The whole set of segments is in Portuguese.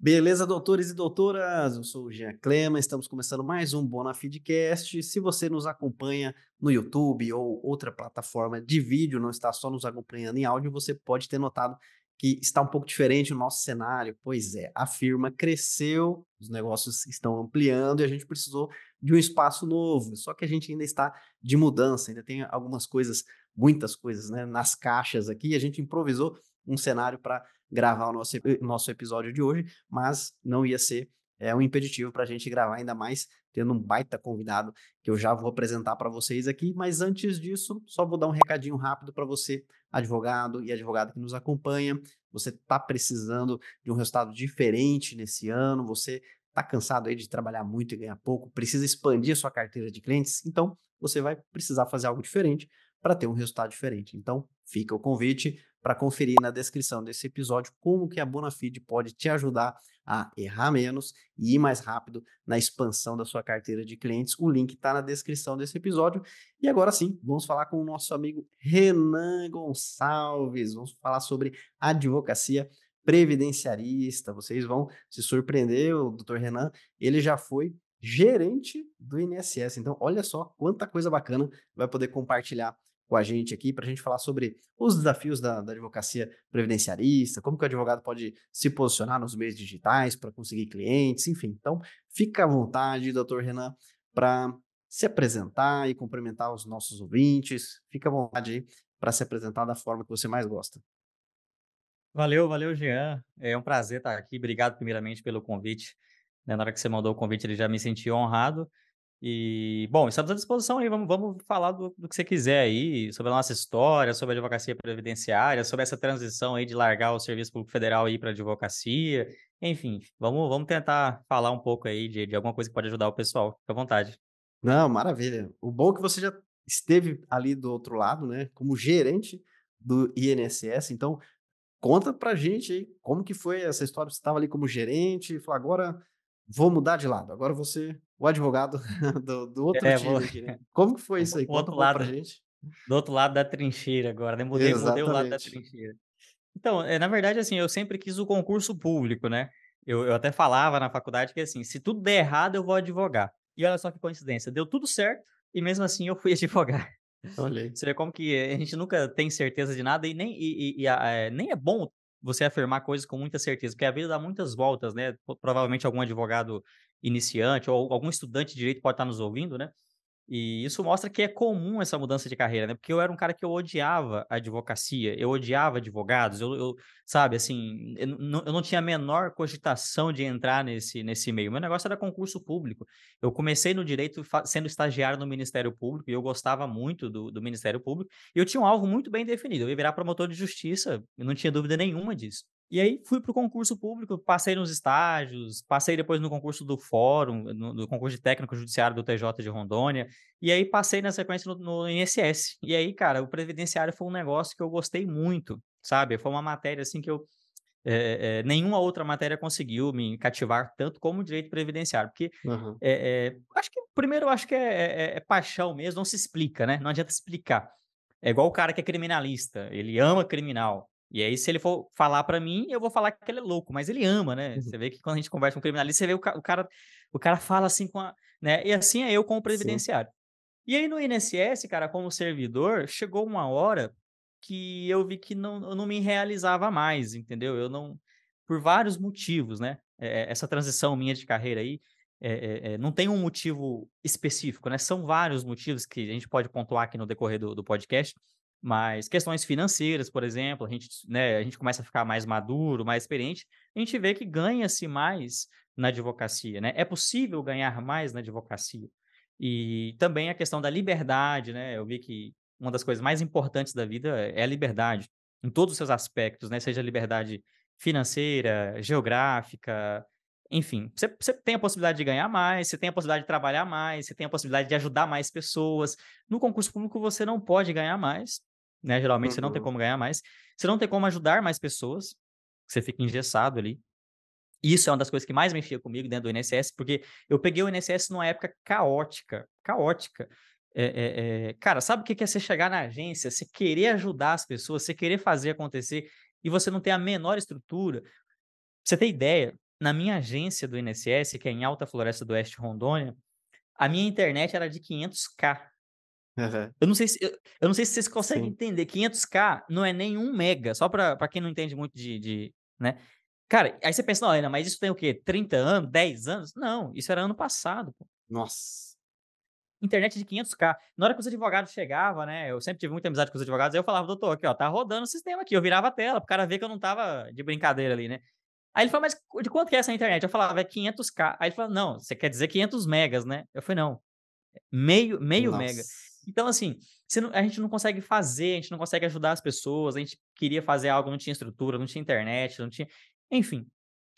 Beleza, doutores e doutoras? Eu sou o Jean Clema, estamos começando mais um Bonafidcast. Se você nos acompanha no YouTube ou outra plataforma de vídeo, não está só nos acompanhando em áudio, você pode ter notado que está um pouco diferente o nosso cenário. Pois é, a firma cresceu, os negócios estão ampliando e a gente precisou de um espaço novo. Só que a gente ainda está de mudança, ainda tem algumas coisas, muitas coisas, né, nas caixas aqui. A gente improvisou um cenário para gravar o nosso, nosso episódio de hoje, mas não ia ser é, um impeditivo para a gente gravar, ainda mais tendo um baita convidado que eu já vou apresentar para vocês aqui. Mas antes disso, só vou dar um recadinho rápido para você, advogado e advogada que nos acompanha. Você está precisando de um resultado diferente nesse ano, você está cansado aí de trabalhar muito e ganhar pouco, precisa expandir a sua carteira de clientes, então você vai precisar fazer algo diferente para ter um resultado diferente. Então, fica o convite para conferir na descrição desse episódio como que a Bonafide pode te ajudar a errar menos e ir mais rápido na expansão da sua carteira de clientes. O link está na descrição desse episódio. E agora sim, vamos falar com o nosso amigo Renan Gonçalves. Vamos falar sobre advocacia previdenciarista. Vocês vão se surpreender, o doutor Renan, ele já foi gerente do INSS. Então, olha só quanta coisa bacana vai poder compartilhar com a gente aqui para a gente falar sobre os desafios da, da, advocacia previdenciarista, como que o advogado pode se posicionar nos meios digitais para conseguir clientes, enfim. Então, fica à vontade, doutor Renan, para se apresentar e cumprimentar os nossos ouvintes. Fica à vontade aí para se apresentar da forma que você mais gosta. Valeu, valeu, Jean. É um prazer estar aqui. Obrigado, primeiramente, pelo convite. Né, na hora que você mandou o convite, ele já me senti honrado. E, bom, estamos à disposição aí, vamos, vamos falar do, do que você quiser aí, sobre a nossa história, sobre a advocacia previdenciária, sobre essa transição aí de largar o serviço público federal aí para advocacia, enfim, vamos, vamos tentar falar um pouco aí de, de alguma coisa que pode ajudar o pessoal, fica à vontade. Não, maravilha. O bom é que você já esteve ali do outro lado, né, como gerente do INSS, então conta pra gente aí como que foi essa história, você estava ali como gerente, e falou, agora vou mudar de lado, agora você o advogado do, do outro é, time vou... aqui, né? Como que foi isso aí? Conta outro um lado, pra gente. Do outro lado da trincheira agora, né? Mudei, mudei o lado da trincheira. Então, é, na verdade, assim, eu sempre quis o concurso público, né? Eu, eu até falava na faculdade que, assim, se tudo der errado, eu vou advogar. E olha só que coincidência, deu tudo certo e mesmo assim eu fui advogar. Olhei. Você vê como que a gente nunca tem certeza de nada e nem, e, e, e a, é, nem é bom você afirmar coisas com muita certeza, porque a vida dá muitas voltas, né? Provavelmente algum advogado iniciante ou algum estudante de direito pode estar nos ouvindo, né? E isso mostra que é comum essa mudança de carreira, né? Porque eu era um cara que eu odiava a advocacia, eu odiava advogados, eu, eu sabe, assim, eu não, eu não tinha a menor cogitação de entrar nesse, nesse meio. Meu negócio era concurso público. Eu comecei no direito sendo estagiário no Ministério Público e eu gostava muito do, do Ministério Público. E eu tinha um alvo muito bem definido, eu ia virar promotor de justiça, eu não tinha dúvida nenhuma disso. E aí fui para o concurso público, passei nos estágios, passei depois no concurso do Fórum, no, no, concurso de técnico judiciário do TJ de Rondônia, e aí passei na sequência no, no INSS. E aí, cara, o previdenciário foi um negócio que eu gostei muito, sabe? Foi uma matéria assim que eu é, é, nenhuma outra matéria conseguiu me cativar tanto como o direito previdenciário, porque uhum. é, acho que primeiro acho que é, é, paixão mesmo, não se explica, né? Não adianta explicar. É igual o cara que é criminalista, ele ama criminal. E aí, se ele for falar para mim, eu vou falar que ele é louco, mas ele ama, né? Uhum. Você vê que quando a gente conversa com um criminalista, você vê o, ca o, cara, o cara fala assim com a. Né? E assim é eu com o previdenciário. Sim. E aí, no INSS, cara, como servidor, chegou uma hora que eu vi que não, eu não me realizava mais, entendeu? Eu não. Por vários motivos, né? É, essa transição minha de carreira aí. É, é, não tem um motivo específico, né? São vários motivos que a gente pode pontuar aqui no decorrer do, do podcast. Mas questões financeiras, por exemplo, a gente, né, a gente começa a ficar mais maduro, mais experiente, a gente vê que ganha-se mais na advocacia, né? É possível ganhar mais na advocacia. E também a questão da liberdade, né? Eu vi que uma das coisas mais importantes da vida é a liberdade, em todos os seus aspectos, né? Seja liberdade financeira, geográfica, enfim, você, você, tem a possibilidade de ganhar mais, você tem a possibilidade de trabalhar mais, você tem a possibilidade de ajudar mais pessoas. No concurso público você não pode ganhar mais, né? Geralmente uhum. você não tem uhum. como ganhar mais. Você não tem como ajudar mais pessoas, você fica engessado ali. Isso é uma das coisas que mais mexia comigo dentro do INSS, porque eu peguei o INSS numa época caótica, caótica. É, é, é... Cara, sabe o que é você chegar na agência, você querer ajudar as pessoas, você querer fazer acontecer e você não ter a menor estrutura? Pra você ter ideia, na minha agência do INSS, que é em Alta Floresta do Oeste, Rondônia, a minha internet era de 500k. Uhum. Eu não sei se eu, eu não sei se vocês conseguem Sim. entender. 500k não é nem um mega, só para quem não entende muito de, de, né? Cara, aí você pensa, não, Ana, mas isso tem o quê? 30 anos, 10 anos? Não, isso era ano passado. Pô. Nossa. Internet de 500k. Na hora que os advogados chegavam, né? Eu sempre tive muita amizade com os advogados, aí eu falava, doutor, aqui, ó, tá rodando o sistema aqui. Eu virava a tela, pro cara ver que eu não tava de brincadeira ali, né? Aí ele falou, mas de quanto que é essa internet? Eu falava, é 500k. Aí ele falou, não, você quer dizer 500 megas, né? Eu falei, não, meio, meio Nossa. mega. Então, assim, não, a gente não consegue fazer, a gente não consegue ajudar as pessoas, a gente queria fazer algo, não tinha estrutura, não tinha internet, não tinha. Enfim,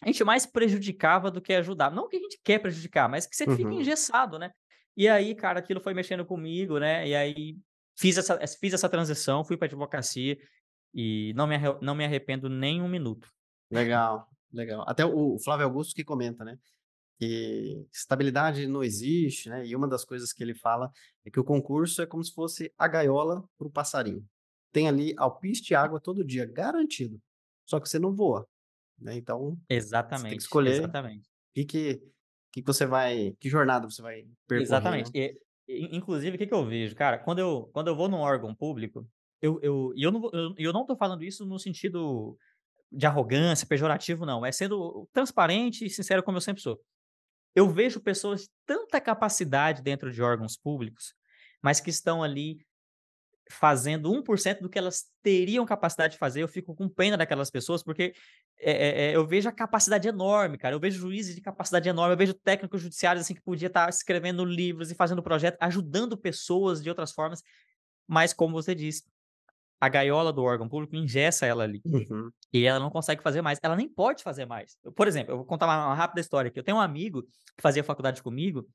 a gente mais prejudicava do que ajudar. Não que a gente quer prejudicar, mas que você uhum. fica engessado, né? E aí, cara, aquilo foi mexendo comigo, né? E aí fiz essa, fiz essa transição, fui para advocacia e não me, não me arrependo nem um minuto. Legal, legal. Até o Flávio Augusto que comenta, né? Que estabilidade não existe, né? E uma das coisas que ele fala é que o concurso é como se fosse a gaiola para o passarinho. Tem ali alpiste e água todo dia, garantido. Só que você não voa, né? Então, exatamente, você tem que escolher exatamente. o que, que que, você vai. Que jornada você vai percorrer? Exatamente. Né? E, inclusive, o que, que eu vejo? Cara, quando eu, quando eu vou num órgão público, eu, eu, e eu não, eu, eu não tô falando isso no sentido de arrogância, pejorativo, não. É sendo transparente e sincero como eu sempre sou. Eu vejo pessoas de tanta capacidade dentro de órgãos públicos, mas que estão ali fazendo 1% do que elas teriam capacidade de fazer, eu fico com pena daquelas pessoas, porque é, é, eu vejo a capacidade enorme, cara. Eu vejo juízes de capacidade enorme, eu vejo técnicos judiciários assim que podia estar escrevendo livros e fazendo projeto, ajudando pessoas de outras formas, mas como você disse, a gaiola do órgão público ingessa ela ali. Uhum. E ela não consegue fazer mais. Ela nem pode fazer mais. Por exemplo, eu vou contar uma, uma rápida história aqui. Eu tenho um amigo que fazia faculdade comigo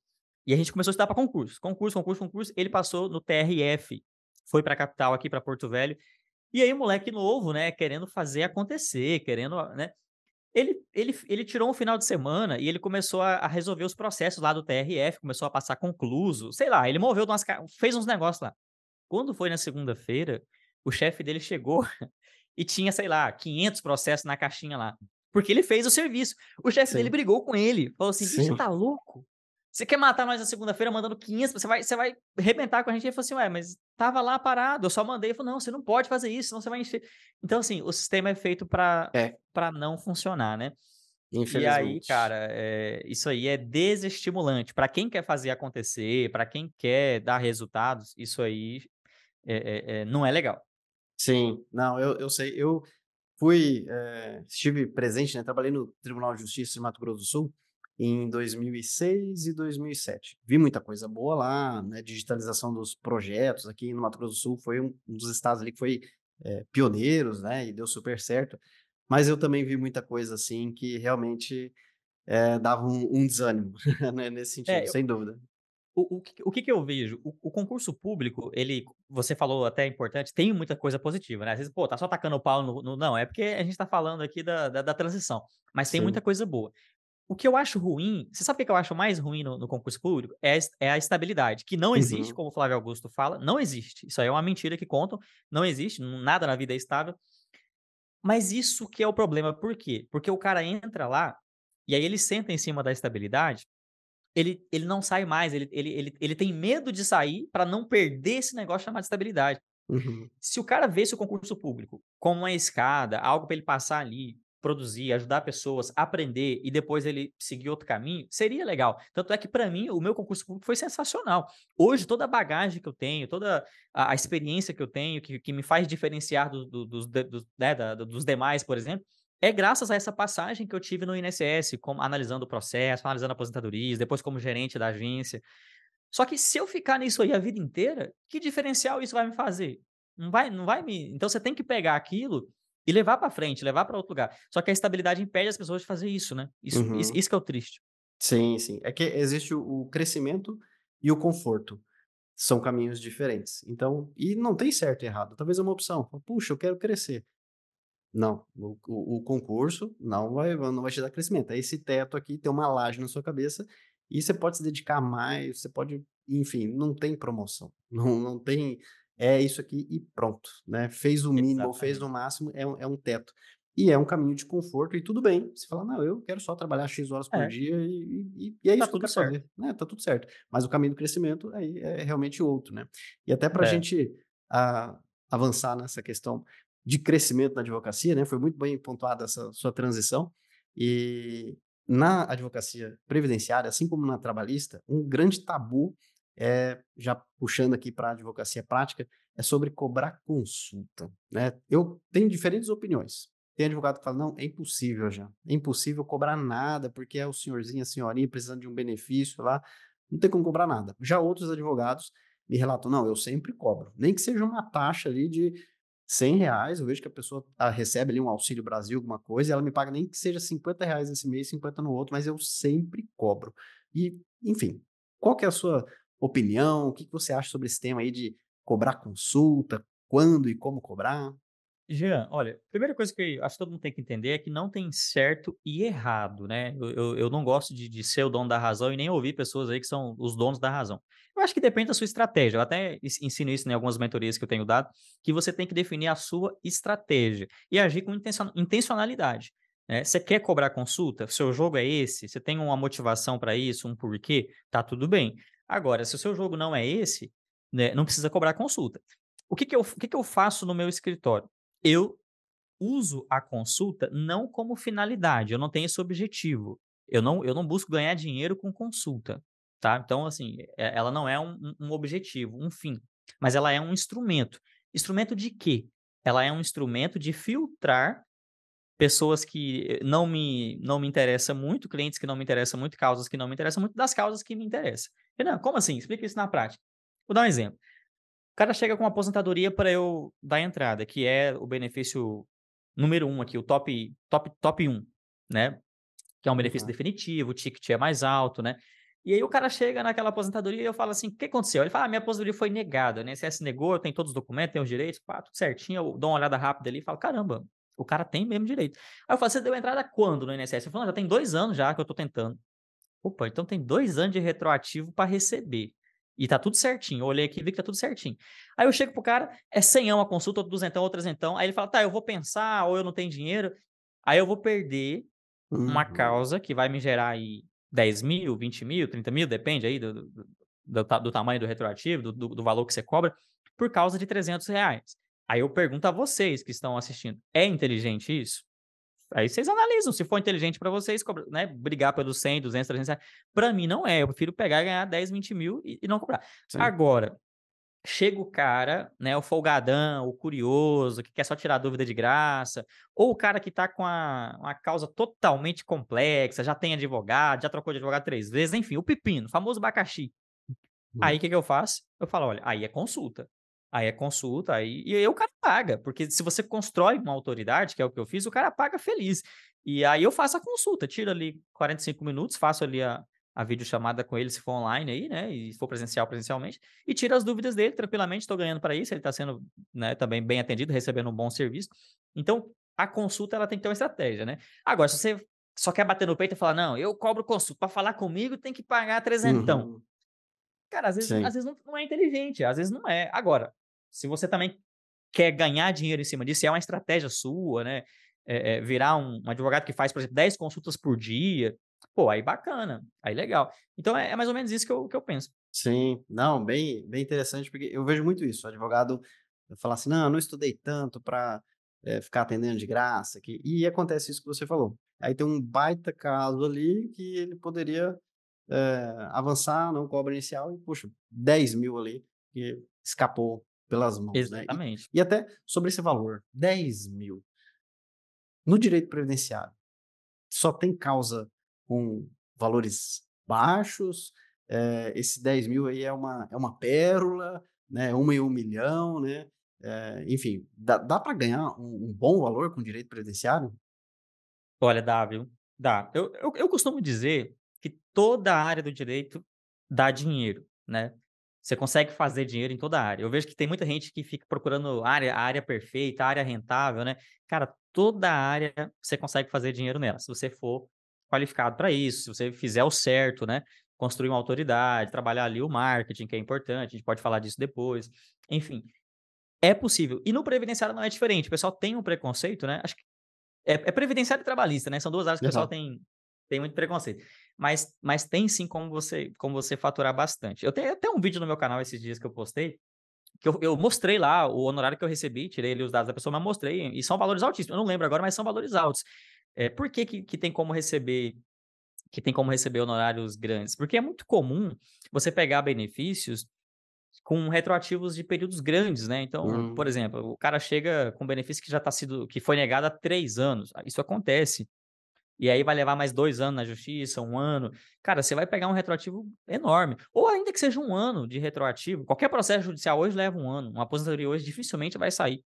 e a gente começou a estudar para concurso. Concurso, concurso, concurso. Ele passou no TRF, foi para a capital aqui, para Porto Velho. E aí, moleque novo, né, querendo fazer acontecer, querendo, né? Ele, ele, ele tirou um final de semana e ele começou a, a resolver os processos lá do TRF, começou a passar concluso, sei lá, ele moveu umas, fez uns negócios lá. Quando foi na segunda-feira, o chefe dele chegou e tinha, sei lá, 500 processos na caixinha lá. Porque ele fez o serviço. O chefe dele brigou com ele. Falou assim: bicho, tá louco? Você quer matar nós na segunda-feira mandando 500? Você vai, você vai arrebentar com a gente? Ele falou assim, ué, mas tava lá parado, eu só mandei. Ele falou, não, você não pode fazer isso, senão você vai encher. Então, assim, o sistema é feito para é. não funcionar, né? E aí, cara, é, isso aí é desestimulante. Para quem quer fazer acontecer, para quem quer dar resultados, isso aí é, é, não é legal. Sim, não, eu, eu sei. Eu fui, estive presente, né? Trabalhei no Tribunal de Justiça de Mato Grosso do Sul em 2006 e 2007. Vi muita coisa boa lá, né? Digitalização dos projetos aqui no Mato Grosso do Sul foi um, um dos estados ali que foi é, pioneiros, né? E deu super certo. Mas eu também vi muita coisa assim que realmente é, dava um, um desânimo né? nesse sentido, é, eu, sem dúvida. O, o, o que, que eu vejo? O, o, concurso público, ele, você falou até importante, tem muita coisa positiva, né? Às vezes, pô, tá só tacando o pau no, no Não, é porque a gente tá falando aqui da, da, da transição, mas tem Sim. muita coisa boa. O que eu acho ruim, você sabe o que eu acho mais ruim no, no concurso público? É, é, a estabilidade, que não existe, uhum. como o Flávio Augusto fala, não existe. Isso aí é uma mentira que contam, não existe, nada na vida é estável. Mas isso que é o problema, por quê? Porque o cara entra lá, e aí ele senta em cima da estabilidade, ele, ele não sai mais, ele, ele, ele, ele tem medo de sair para não perder esse negócio chamado estabilidade. Uhum. Se o cara vê o concurso público como uma escada, algo para ele passar ali, produzir, ajudar pessoas, aprender e depois ele seguir outro caminho, seria legal. Tanto é que, para mim, o meu concurso público foi sensacional. Hoje, toda a bagagem que eu tenho, toda a, a experiência que eu tenho, que, que me faz diferenciar do, do, dos, do, né, da, dos demais, por exemplo, é graças a essa passagem que eu tive no INSS, como, analisando o processo, analisando aposentadorias, depois como gerente da agência. Só que se eu ficar nisso aí a vida inteira, que diferencial isso vai me fazer? Não vai, não vai me. Então você tem que pegar aquilo e levar para frente, levar para outro lugar. Só que a estabilidade impede as pessoas de fazer isso, né? Isso, uhum. isso, isso, que é o triste. Sim, sim. É que existe o crescimento e o conforto. São caminhos diferentes. Então, e não tem certo e errado. Talvez é uma opção. Puxa, eu quero crescer. Não, o, o, o, concurso não vai, não vai te dar crescimento. É esse teto aqui, tem uma laje na sua cabeça e você pode se dedicar mais, você pode, enfim, não tem promoção. Não, não tem é isso aqui e pronto, né? Fez o mínimo, ou fez o máximo, é um, é um teto. e é um caminho de conforto e tudo bem. Você fala, não, eu quero só trabalhar X horas por É. dia e, e- e é Tá isso que eu quero certo. fazer, né? Tá tudo certo. Mas o caminho do crescimento aí é realmente outro, né? E até para a É. gente ah, avançar nessa questão de crescimento na advocacia, né? Foi muito bem pontuada essa sua transição. E na advocacia previdenciária, assim como na trabalhista, um grande tabu é, já puxando aqui para a advocacia prática, é sobre cobrar consulta, né? Eu tenho diferentes opiniões. Tem advogado que fala, não, é impossível já, é impossível cobrar nada, porque é o senhorzinho, a senhorinha precisando de um benefício lá, não tem como cobrar nada. Já outros advogados me relatam, não, eu sempre cobro, nem que seja uma taxa ali de 100 reais, eu vejo que a pessoa recebe ali um Auxílio Brasil, alguma coisa, e ela me paga nem que seja 50 reais esse mês, 50 no outro, mas eu sempre cobro. E, enfim, qual que é a sua opinião? O que que você acha sobre esse tema aí de cobrar consulta, quando e como cobrar? Jean, olha, primeira coisa que eu acho que todo mundo tem que entender é que não tem certo e errado, né? Eu, eu, eu não gosto de, de ser o dono da razão e nem ouvir pessoas aí que são os donos da razão. Eu acho que depende da sua estratégia. Eu até ens- ensino isso em algumas mentorias que eu tenho dado, que você tem que definir a sua estratégia e agir com intencion- intencionalidade. né? Você quer cobrar consulta? Seu jogo é esse? Você tem uma motivação para isso, um porquê? Tá tudo bem. Agora, se o seu jogo não é esse, né, não precisa cobrar consulta. O que, que, eu, o que, que eu faço no meu escritório? Eu uso a consulta não como finalidade, eu não tenho esse objetivo. Eu não, eu não busco ganhar dinheiro com consulta, tá? Então, assim, é- ela não é um, um- objetivo, um fim, mas ela é um instrumento. Instrumento de quê? Ela é um instrumento de filtrar pessoas que não me, não me interessam muito, clientes que não me interessam muito, causas que não me interessam muito, das causas que me interessam. Renan, como assim? Explica isso na prática. Vou dar um exemplo. O cara chega com uma aposentadoria para eu dar entrada, que é o benefício número um aqui, o top, top, top 1, né? Que é um benefício Uhum. definitivo, o ticket é mais alto, né? E aí o cara chega naquela aposentadoria e eu falo assim, o que aconteceu? Ele fala, ah, minha aposentadoria foi negada, né? INSS negou, eu tenho todos os documentos, tenho os direitos, pá, tudo certinho, eu dou uma olhada rápida ali e falo, caramba, o cara tem mesmo direito. Aí eu falo, você deu entrada quando no INSS? Eu falo, "Não, já tem dois anos já que eu tô tentando. Opa, então tem dois anos de retroativo para receber. E tá tudo certinho. Eu olhei aqui e vi que tá tudo certinho. Aí eu chego pro cara, é 100 a consulta, outro duzentão, outro trezentão. Aí ele fala, tá, eu vou pensar, ou eu não tenho dinheiro. Aí eu vou perder uma Uhum. causa que vai me gerar aí 10 mil, 20 mil, 30 mil, depende aí do, do, do do tamanho do retroativo, do, do- do valor que você cobra, por causa de 300 reais. Aí eu pergunto a vocês que estão assistindo, é inteligente isso? Aí vocês analisam, se for inteligente para vocês, né, brigar pelos 100, 200, 300 reais. Para mim não é, eu prefiro pegar e ganhar 10, 20 mil e, e não cobrar. Sim. Agora, chega o cara, né, o folgadão, o curioso, que quer só tirar dúvida de graça, ou o cara que tá com a, uma causa totalmente complexa, já tem advogado, já trocou de advogado três vezes, enfim, o pepino, o famoso abacaxi. Aí o que, que eu faço? Eu falo, olha, aí é consulta. Aí é consulta, aí, e aí o cara paga, porque se você constrói uma autoridade, que é o que eu fiz, o cara paga feliz. E aí eu faço a consulta, tiro ali 45 minutos, faço ali a, a videochamada com ele, se for online aí, né? E se for presencial, presencialmente, e tiro as dúvidas dele tranquilamente, estou ganhando para isso, ele está sendo né, também bem atendido, recebendo um bom serviço. Então, a consulta ela tem que ter uma estratégia, né? Agora, se você só quer bater no peito e falar, não, eu cobro consulta, para falar comigo tem que pagar trezentão. Uhum. Cara, às vezes, Sim. às vezes não, não é inteligente, às vezes não é. Agora, se você também quer ganhar dinheiro em cima disso, é uma estratégia sua, né? é, é, virar um, um advogado que faz, por exemplo, 10 consultas por dia, pô, aí bacana, aí legal. Então é, é mais ou menos isso que eu, que eu penso. Sim, não, bem, bem interessante, porque eu vejo muito isso. O advogado fala assim: não, eu não estudei tanto para ficar atendendo de graça. Que... E acontece isso que você falou. Aí tem um baita caso ali que ele poderia eh, avançar, não cobra inicial, e puxa, 10 mil ali, que escapou pelas mãos, né? E, Exatamente. e até sobre esse valor, 10 mil. No direito previdenciário, só tem causa com valores baixos, eh, esse 10 mil aí é uma, é uma pérola, né? Uma em um milhão, né? Eh, enfim, dá, dá para ganhar um, um bom valor com direito previdenciário? Olha, dá, viu? Dá. Eu, eu, eu costumo dizer que toda a área do direito dá dinheiro, né? Você consegue fazer dinheiro em toda a área. Eu vejo que tem muita gente que fica procurando área, a área perfeita, a área rentável, né? Cara, toda a área você consegue fazer dinheiro nela, se você for qualificado para isso, se você fizer o certo, né? Construir uma autoridade, trabalhar ali o marketing, que é importante, a gente pode falar disso depois. Enfim, é possível. E no previdenciário não é diferente. O pessoal tem um preconceito, né? Acho que é, é previdenciário e trabalhista, né? São duas áreas que uhum. o pessoal tem, tem muito preconceito. Mas, mas tem sim como você, como você faturar bastante. Eu tenho até um vídeo no meu canal esses dias que eu postei, que eu, eu, mostrei lá o honorário que eu recebi, tirei ali os dados da pessoa, mas mostrei, e são valores altíssimos. Eu não lembro agora, mas são valores altos. É, por que, que, que tem como receber que tem como receber honorários grandes? Porque é muito comum você pegar benefícios com retroativos de períodos grandes, né? Então, hum. por exemplo, o cara chega com benefício que já está sido, que foi negado há três anos. Isso acontece. E aí vai levar mais dois anos na justiça, um ano. Cara, você vai pegar um retroativo enorme. Ou ainda que seja um ano de retroativo. Qualquer processo judicial hoje leva um ano. Uma aposentadoria hoje dificilmente vai sair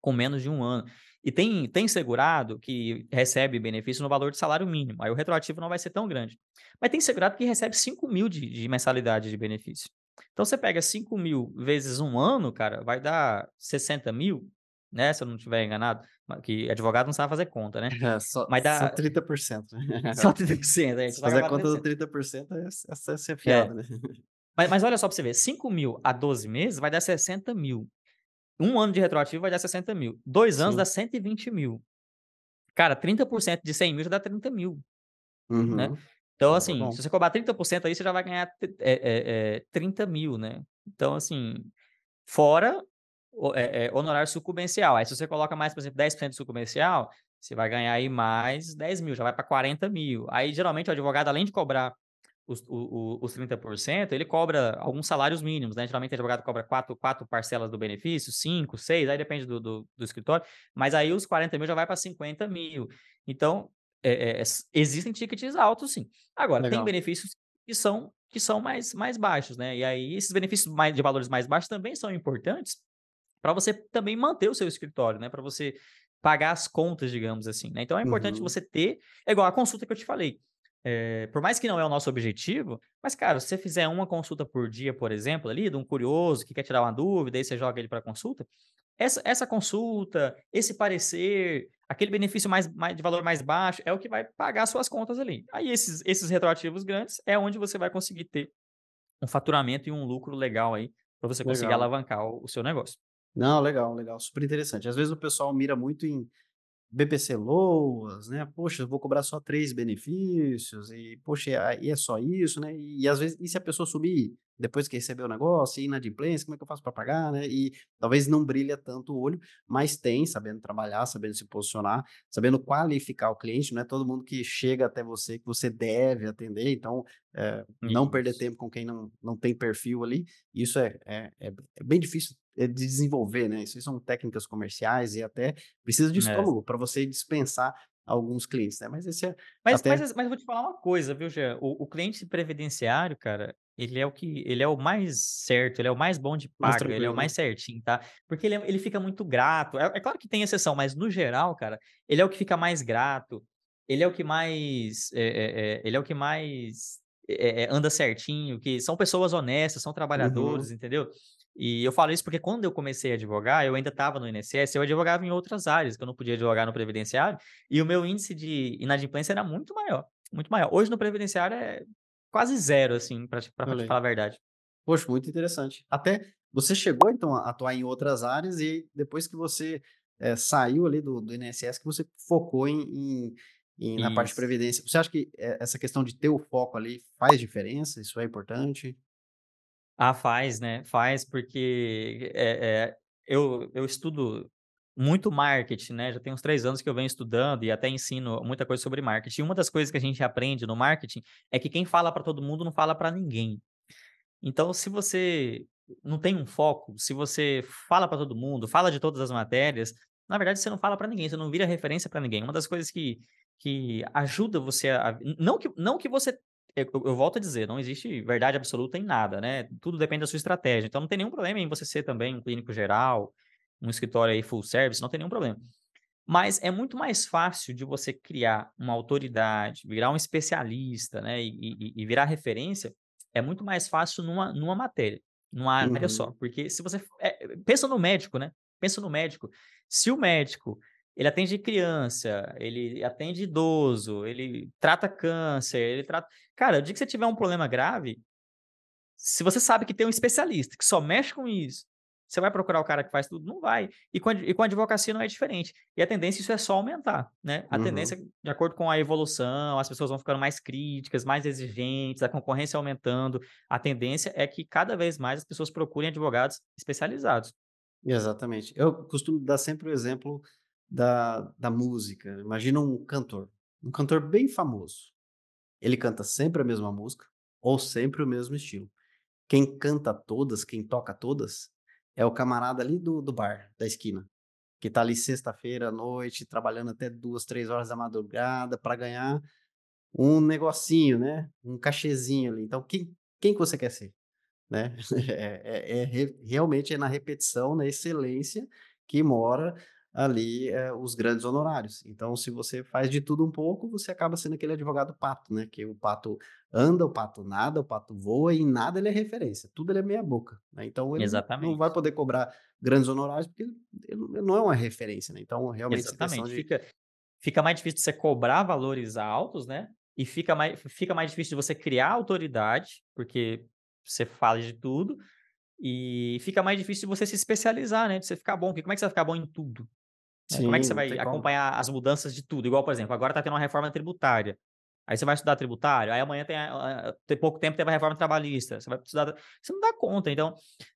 com menos de um ano. E tem, tem segurado que recebe benefício no valor de salário mínimo. Aí o retroativo não vai ser tão grande. Mas tem segurado que recebe 5 mil de, de mensalidade de benefício. Então você pega 5 mil vezes um ano, cara, vai dar 60 mil, né? Se eu não estiver enganado. Que advogado não sabe fazer conta, né? É, só, Mas dá... só 30%. só 30%. É, Se fazer a conta 30%. do 30% é, é ser fiado, é. né? Mas, mas olha só para você ver, 5 mil a 12 meses vai dar 60 mil. Um ano de retroativo vai dar 60 mil. Dois anos Sim. dá 120 mil. Cara, 30% de 100 mil já dá 30 mil. Né? Uhum. Né? Então, assim, se você cobrar 30% aí, você já vai ganhar é, é, é, 30 mil, né? Então, assim, fora é, é, honorário sucumbencial. Aí, se você coloca mais, por exemplo, 10% de sucumbencial, você vai ganhar aí mais 10 mil, já vai para 40 mil. Aí, geralmente, o advogado, além de cobrar os, o, os 30%, ele cobra alguns salários mínimos, né? Geralmente o advogado cobra quatro, quatro parcelas do benefício, cinco, seis, aí depende do, do, do escritório, mas aí os 40 mil já vai para 50 mil. Então, é, é, existem tickets altos, sim. Agora, Legal. tem benefícios que são, que são mais, mais baixos, né? E aí, esses benefícios mais, de valores mais baixos também são importantes para você também manter o seu escritório, né? Para você pagar as contas, digamos assim, né? Então, é importante uhum. você ter, é igual a consulta que eu te falei. É, por mais que não é o nosso objetivo, mas, cara, se você fizer uma consulta por dia, por exemplo, ali, de um curioso que quer tirar uma dúvida, aí você joga ele para consulta, essa, essa consulta, esse parecer, aquele benefício mais, mais, de valor mais baixo, é o que vai pagar suas contas ali. Aí esses, esses retroativos grandes é onde você vai conseguir ter um faturamento e um lucro legal aí, para você conseguir legal. alavancar o, o seu negócio. Não, legal, legal, super interessante. Às vezes o pessoal mira muito em BPC Loas, né? Poxa, eu vou cobrar só três benefícios e, poxa, e é só isso, né? E, às vezes, e se a pessoa subir depois que recebeu o negócio, e inadimplência, como é que eu faço para pagar, né? E talvez não brilha tanto o olho, mas tem, sabendo trabalhar, sabendo se posicionar, sabendo qualificar o cliente, não é todo mundo que chega até você que você deve atender, então é, não perder tempo com quem não, não tem perfil ali, isso é, é, é, bem difícil de desenvolver, né? Isso são técnicas comerciais e até precisa de é. estômago é. para você dispensar alguns clientes, né? Mas esse é. Mas, até... mas, mas eu vou te falar uma coisa, viu, Gê? O, o, cliente previdenciário, cara, ele é o que ele é o mais certo, ele é o mais bom de paga, ele é o mais né? certinho, tá? Porque ele, é, ele fica muito grato. É, é, claro que tem exceção, mas no geral, cara, ele é o que fica mais grato, ele é o que mais. É, ele é o que mais anda certinho, que são pessoas honestas, são trabalhadores, uhum. entendeu? E eu falo isso porque quando eu comecei a advogar, eu ainda estava no INSS, eu advogava em outras áreas, que eu não podia advogar no previdenciário, e o meu índice de inadimplência era muito maior, muito maior. Hoje no previdenciário é quase zero, assim, para te falar a verdade. Poxa, muito interessante. Até você chegou, então, a atuar em outras áreas e depois que você é, saiu ali do, do INSS, que você focou em, em, em na parte de previdência. Você acha que eh, essa questão de ter o foco ali faz diferença? Isso é importante? Ah, faz, né? Faz, porque é, é, eu, eu estudo muito marketing, né? Já tem uns três anos que eu venho estudando e até ensino muita coisa sobre marketing. E uma das coisas que a gente aprende no marketing é que quem fala para todo mundo não fala para ninguém. Então, se você não tem um foco, se você fala para todo mundo, fala de todas as matérias, na verdade você não fala para ninguém, você não vira referência para ninguém. Uma das coisas que, que ajuda você a. Não que, não que você eu, eu, volto a dizer, não existe verdade absoluta em nada, né? Tudo depende da sua estratégia. Então não tem nenhum problema em você ser também um clínico geral, um escritório aí full service, não tem nenhum problema. Mas é muito mais fácil de você criar uma autoridade, virar um especialista, né? E, e, e virar referência, é muito mais fácil numa, numa matéria, numa área uhum. só. Porque se você. É, pensa no médico, né? Pensa no médico. Se o médico ele atende criança, ele atende idoso, ele trata câncer, ele trata. Cara, o dia que você tiver um problema grave, se você sabe que tem um especialista que só mexe com isso, Você vai procurar o cara que faz tudo? Não vai. E com a, e com a advocacia não é diferente. E a tendência isso é só aumentar, né? A uhum. tendência, de acordo com a evolução, as pessoas vão ficando mais críticas, mais exigentes, a concorrência aumentando. A tendência é que cada vez mais as pessoas procurem advogados especializados. Exatamente. Eu costumo dar sempre o exemplo da, da música. Imagina um cantor, um cantor bem famoso. Ele canta sempre a mesma música ou sempre o mesmo estilo. Quem canta todas, quem toca todas, é o camarada ali do, do bar, da esquina, que tá ali sexta-feira à noite, trabalhando até duas, três horas da madrugada para ganhar um negocinho, né? Um cachezinho ali. Então, quem, quem que você quer ser? Né? É, é, é, realmente é na repetição, na excelência que mora ali é, os grandes honorários. Então, se você faz de tudo um pouco, você acaba sendo aquele advogado pato, né? Que o pato anda, o pato nada, o pato voa e em nada ele é referência, tudo ele é meia boca. Né? Então, ele Exatamente. não vai poder cobrar grandes honorários porque ele não é uma referência, né? Então, realmente, Exatamente. De... Fica, fica mais difícil de você cobrar valores altos, né? E fica mais, fica mais difícil de você criar autoridade, porque você fala de tudo, e fica mais difícil de você se especializar, né? De você ficar bom. Porque como é que você vai ficar bom em tudo? Sim, como é que você vai acompanhar como. as mudanças de tudo? Igual, por exemplo, agora está tendo uma reforma tributária. Aí você vai estudar tributário, aí amanhã tem, tem pouco tempo tem a reforma trabalhista. Você vai estudar. Você não dá conta. Então,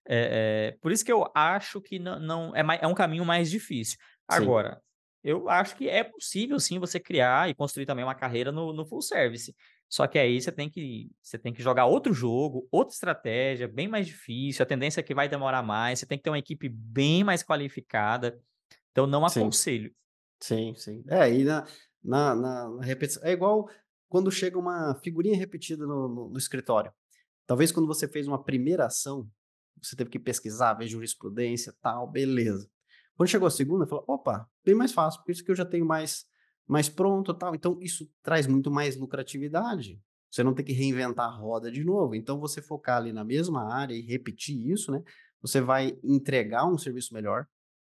é, é, por isso que eu acho que não, não é, mais, é um caminho mais difícil. Agora, sim. eu acho que é possível sim você criar e construir também uma carreira no, no full service. Só que aí você tem que você tem que jogar outro jogo, outra estratégia, bem mais difícil. A tendência é que vai demorar mais. Você tem que ter uma equipe bem mais qualificada. Então, não aconselho. Sim, sim. É, e na, na, na, na repetição. É igual quando chega uma figurinha repetida no, no, no, escritório. Talvez quando você fez uma primeira ação, você teve que pesquisar, ver jurisprudência, tal, beleza. Quando chegou a segunda, falou, opa, bem mais fácil, por isso que eu já tenho mais, mais pronto, tal. Então, isso traz muito mais lucratividade. Você não tem que reinventar a roda de novo. Então, você focar ali na mesma área e repetir isso, né? Você vai entregar um serviço melhor,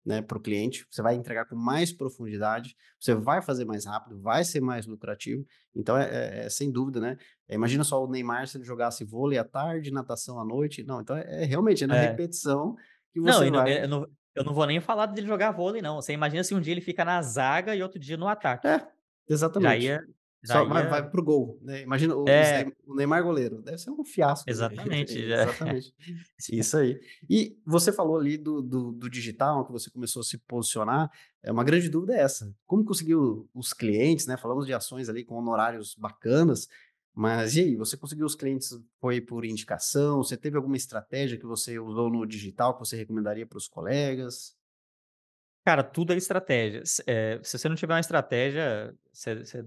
né, para o cliente, você vai entregar com mais profundidade, você vai fazer mais rápido, vai ser mais lucrativo. Então, é, é, é sem dúvida, né? É, imagina só o Neymar se ele jogasse vôlei à tarde, natação à noite. Não, então é, é realmente é na é. repetição que você não, vai. Eu não, eu não vou nem falar dele jogar vôlei, não. Você imagina se um dia ele fica na zaga e outro dia no ataque. É, exatamente. Já ia, só vai, ia... vai pro gol, né? Imagina o, é... o, Neymar goleiro. Deve ser um fiasco. Exatamente. Exatamente. Isso aí. E você falou ali do, do, do, digital, que você começou a se posicionar. É uma grande dúvida é essa. Como conseguiu os clientes, né? Falamos de ações ali com honorários bacanas. Mas e aí, você conseguiu os clientes, foi por indicação? Você teve alguma estratégia que você usou no digital que você recomendaria para os colegas? Cara, tudo é estratégia. É, se você não tiver uma estratégia, você, você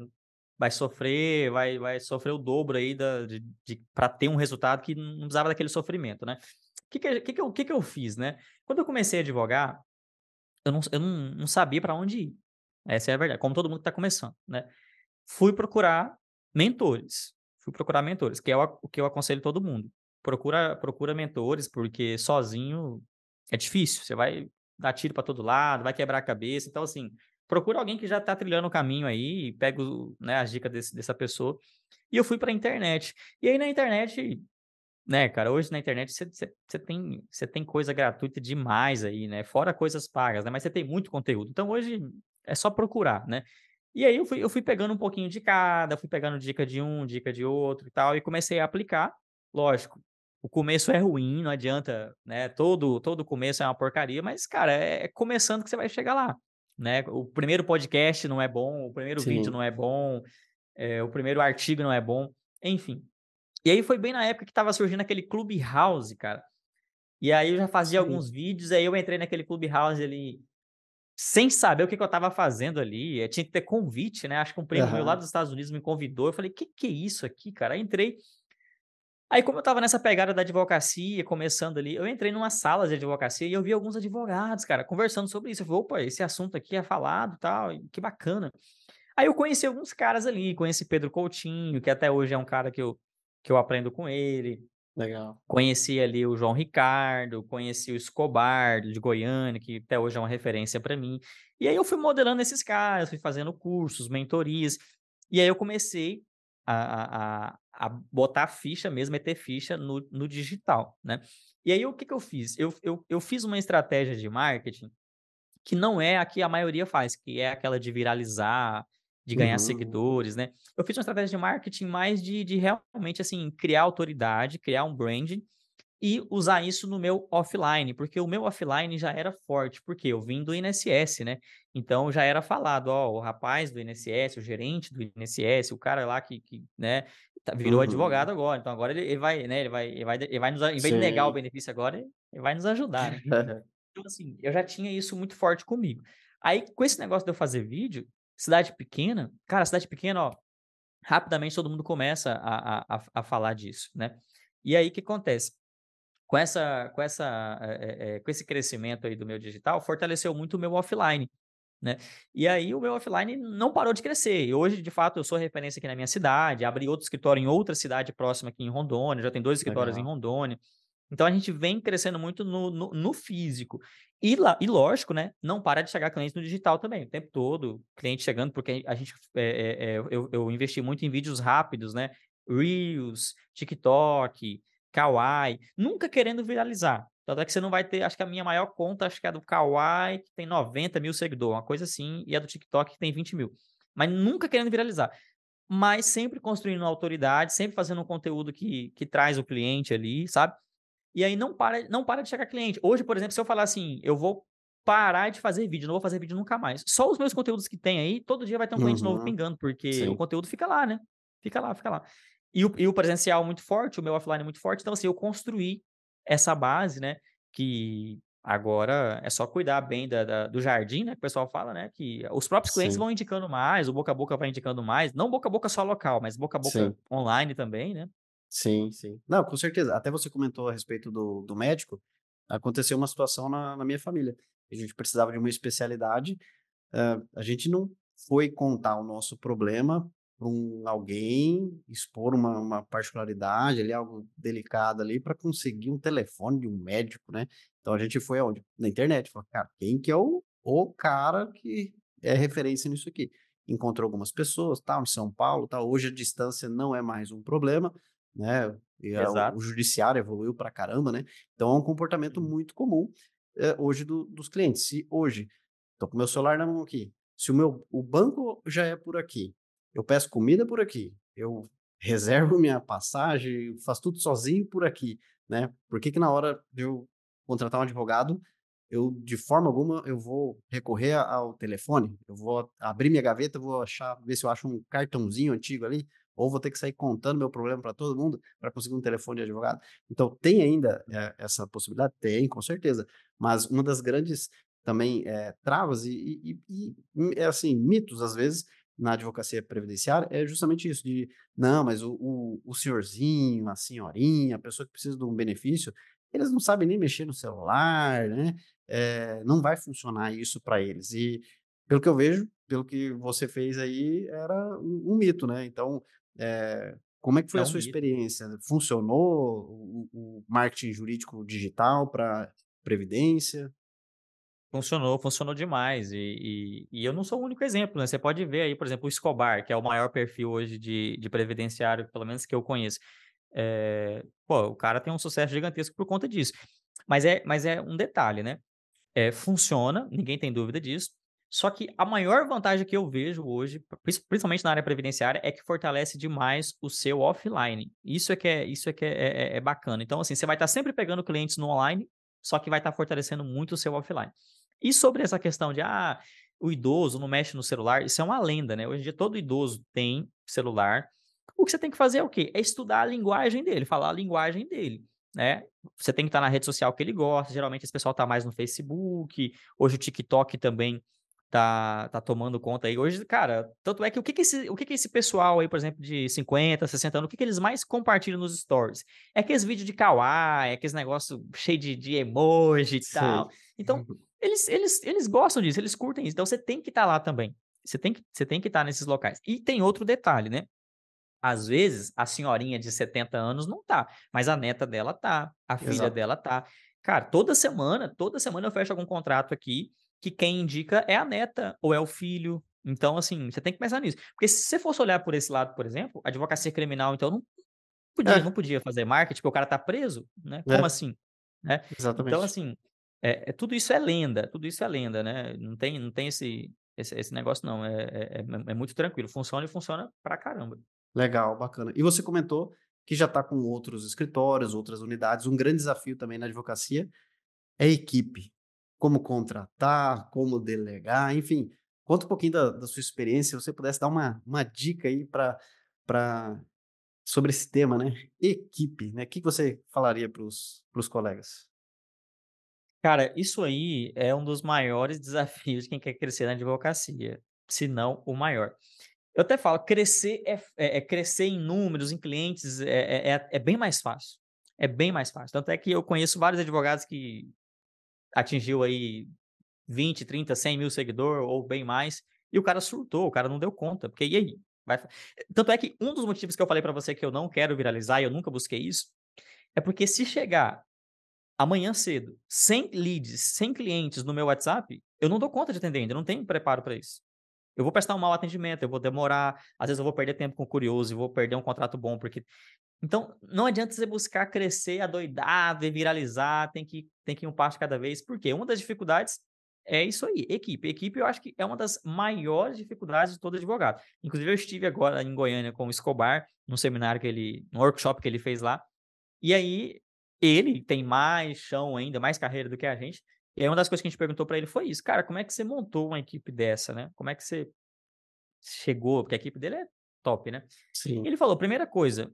vai sofrer, vai, vai sofrer o dobro aí da, de, de para ter um resultado que não precisava daquele sofrimento, né? O que que, que, que, eu, que, que eu fiz, né? Quando eu comecei a advogar, eu não, eu não, não sabia para onde ir. Essa é a verdade, como todo mundo está começando, né? Fui procurar mentores. Fui procurar mentores, que é o, o que eu aconselho todo mundo. Procura, procura mentores, porque sozinho é difícil. Você vai dar tiro para todo lado, vai quebrar a cabeça. Então, assim, procura alguém que já está trilhando o caminho aí, pega né, as dicas desse, dessa pessoa. E eu fui para a internet. E aí na internet, né, cara, hoje na internet você tem, tem coisa gratuita demais aí, né? Fora coisas pagas, né? Mas você tem muito conteúdo. Então hoje é só procurar, né? E aí eu fui, eu fui pegando um pouquinho de cada, fui pegando dica de um, dica de outro e tal, e comecei a aplicar. Lógico, o começo é ruim, não adianta, né? Todo, todo começo é uma porcaria, mas, cara, é, é começando que você vai chegar lá né? O primeiro podcast não é bom, o primeiro Sim. vídeo não é bom, é, o primeiro artigo não é bom, enfim. E aí foi bem na época que estava surgindo aquele Clubhouse, cara. E aí eu já fazia Sim. alguns vídeos, aí eu entrei naquele Clubhouse ali sem saber o que, que eu estava fazendo ali. Eu tinha que ter convite, né? Acho que um primo uhum. meu lá dos Estados Unidos me convidou. Eu falei, que que é isso aqui, cara? Aí entrei. Aí, como eu estava nessa pegada da advocacia, começando ali, eu entrei numa sala de advocacia e eu vi alguns advogados, cara, conversando sobre isso. Eu falei, opa, esse assunto aqui é falado tal, que bacana. Aí eu conheci alguns caras ali, conheci Pedro Coutinho, que até hoje é um cara que eu, que eu aprendo com ele. Legal. Conheci ali o João Ricardo, conheci o Escobar de Goiânia, que até hoje é uma referência para mim. E aí eu fui modelando esses caras, fui fazendo cursos, mentorias. E aí eu comecei a, a, a botar ficha mesmo, meter ficha no, no digital, né? E aí, o que, que eu fiz? Eu, eu, eu fiz uma estratégia de marketing que não é a que a maioria faz, que é aquela de viralizar, de ganhar uhum. seguidores, né? Eu fiz uma estratégia de marketing mais de, de realmente, assim, criar autoridade, criar um branding e usar isso no meu offline, porque o meu offline já era forte, porque eu vim do INSS, né? Então já era falado, ó, o rapaz do INSS, o gerente do INSS, o cara lá que, que né, tá, virou uhum. advogado agora. Então agora ele, ele, vai, né, ele vai, ele vai, ele vai nos, em vez Sim. de negar o benefício agora, ele vai nos ajudar, né? então assim, eu já tinha isso muito forte comigo. Aí com esse negócio de eu fazer vídeo, cidade pequena, cara, cidade pequena, ó, rapidamente todo mundo começa a, a, a falar disso, né? E aí o que acontece? com essa, com essa, é, é, com esse crescimento aí do meu digital, fortaleceu muito o meu offline, né? E aí o meu offline não parou de crescer. E hoje, de fato, eu sou referência aqui na minha cidade, abri outro escritório em outra cidade próxima aqui em Rondônia, já tem dois escritórios Legal. em Rondônia. Então a gente vem crescendo muito no, no, no físico. E, lá, e lógico, né? Não para de chegar clientes no digital também, o tempo todo, cliente chegando, porque a gente é, é, eu, eu investi muito em vídeos rápidos, né? Reels, TikTok, Kawaii, nunca querendo viralizar. Tanto é que você não vai ter, acho que a minha maior conta, acho que é do Kawaii, que tem 90 mil seguidores, uma coisa assim, e a do TikTok, que tem 20 mil. Mas nunca querendo viralizar. Mas sempre construindo autoridade, sempre fazendo um conteúdo que, que traz o cliente ali, sabe? E aí não para, não para de chegar cliente. Hoje, por exemplo, se eu falar assim, eu vou parar de fazer vídeo, não vou fazer vídeo nunca mais. Só os meus conteúdos que tem aí, todo dia vai ter um cliente uhum. novo pingando, porque Sim. o conteúdo fica lá, né? Fica lá, fica lá. E o, e o presencial muito forte, o meu offline muito forte. Então, assim, eu construí essa base, né? Que agora é só cuidar bem da, da, do jardim, né? Que o pessoal fala, né? Que os próprios clientes Sim. vão indicando mais, o boca a boca vai indicando mais. Não boca a boca só local, mas boca a boca sim. online também, né? Sim, sim. Não, com certeza. Até você comentou a respeito do, do médico. Aconteceu uma situação na, na minha família. A gente precisava de uma especialidade. Uh, a gente não foi contar o nosso problema para um alguém expor uma, uma particularidade ali, algo delicado ali, para conseguir um telefone de um médico, né? Então a gente foi aonde? Na internet. Falou, cara, quem que é o, o cara que é referência nisso aqui? Encontrou algumas pessoas, tal, em São Paulo, tal. Hoje a distância não é mais um problema, né? E a, o, o, judiciário evoluiu para caramba, né? Então é um comportamento muito comum é, hoje do, dos clientes. Se hoje, estou com meu celular na mão aqui, se o meu o banco já é por aqui, eu peço comida por aqui, eu reservo minha passagem, faço tudo sozinho por aqui, né? Por que que na hora de eu contratar um advogado, eu de forma alguma eu vou recorrer ao telefone, eu vou abrir minha gaveta, vou achar, ver se eu acho um cartãozinho antigo ali, ou vou ter que sair contando meu problema para todo mundo para conseguir um telefone de advogado. Então tem ainda é, essa possibilidade, tem com certeza, mas uma das grandes também é, travas e, e, e, é assim mitos às vezes na advocacia previdenciária é justamente isso, de não, mas o, o, o, senhorzinho, a senhorinha, a pessoa que precisa de um benefício, eles não sabem nem mexer no celular, né? É, não vai funcionar isso para eles. E pelo que eu vejo, pelo que você fez aí, era um, um mito, né? Então, é, como é que foi é a sua mito. experiência? Funcionou o, o marketing jurídico digital para previdência? Funcionou, funcionou demais. E, e, e, eu não sou o único exemplo, né? Você pode ver aí, por exemplo, o Escobar, que é o maior perfil hoje de, de previdenciário, pelo menos que eu conheço. É, pô, o cara tem um sucesso gigantesco por conta disso. Mas é, mas é um detalhe, né? É, funciona, ninguém tem dúvida disso. Só que a maior vantagem que eu vejo hoje, principalmente na área previdenciária, é que fortalece demais o seu offline. Isso é que é, isso é, que é, é, é bacana. Então, assim, você vai estar sempre pegando clientes no online, só que vai estar fortalecendo muito o seu offline. E sobre essa questão de, ah, o idoso não mexe no celular, isso é uma lenda, né? Hoje em dia todo idoso tem celular. O que você tem que fazer é o quê? É estudar a linguagem dele, falar a linguagem dele, né? Você tem que estar na rede social que ele gosta, geralmente esse pessoal está mais no Facebook, hoje o TikTok também tá, tá tomando conta aí. Hoje, cara, tanto é que o que que esse, o que que esse pessoal aí, por exemplo, de 50, 60 anos, o que que eles mais compartilham nos stories? É aqueles vídeos de kawaii, é aqueles negócio cheio de, de emoji e tal. Então, uhum. Eles, eles, eles gostam disso, eles curtem isso. Então, você tem que estar tá lá também. Você tem que, você tem que estar tá nesses locais. E tem outro detalhe, né? Às vezes, a senhorinha de 70 anos não tá, mas a neta dela tá, a filha Exato. dela tá. Cara, toda semana, toda semana eu fecho algum contrato aqui que quem indica é a neta ou é o filho. Então, assim, você tem que pensar nisso. Porque se você fosse olhar por esse lado, por exemplo, advocacia criminal, então, não, Podia, é. não podia fazer marketing, porque o cara tá preso, né? Como é. assim? Né? Então, Exatamente. Então, assim, é, é, tudo isso é lenda, tudo isso é lenda, né? Não tem, não tem esse, esse, esse negócio, não. É, é, é, é muito tranquilo, funciona e funciona pra caramba. Legal, bacana. E você comentou que já está com outros escritórios, outras unidades. Um grande desafio também na advocacia é equipe. Como contratar, como delegar, enfim. Conta um pouquinho da, da sua experiência, se você pudesse dar uma, uma dica aí para sobre esse tema, né? Equipe, né? O que você falaria para os colegas? Cara, isso aí é um dos maiores desafios de quem quer crescer na advocacia, se não o maior. Eu até falo, crescer é, é, é crescer em números, em clientes, é, é, é, é bem mais fácil. É bem mais fácil. Tanto é que eu conheço vários advogados que atingiu aí 20, 30, 100 mil seguidores ou bem mais, e o cara surtou, o cara não deu conta, porque e aí? Vai... Tanto é que um dos motivos que eu falei para você que eu não quero viralizar e eu nunca busquei isso, é porque se chegar amanhã cedo, sem leads, sem clientes no meu WhatsApp, eu não dou conta de atender ainda, eu não tenho preparo para isso. Eu vou prestar um mau atendimento, eu vou demorar, às vezes eu vou perder tempo com o curioso, e vou perder um contrato bom, porque então não adianta você buscar crescer, adoidar, viralizar, tem que tem que ir um passo cada vez, porque uma das dificuldades é isso aí, equipe. Equipe eu acho que é uma das maiores dificuldades de todo advogado. Inclusive eu estive agora em Goiânia com o Escobar, num seminário que ele, num workshop que ele fez lá. E aí ele tem mais chão ainda, mais carreira do que a gente. E aí uma das coisas que a gente perguntou para ele foi isso, cara, como é que você montou uma equipe dessa, né? Como é que você chegou? Porque a equipe dele é top, né? Sim. E ele falou, primeira coisa,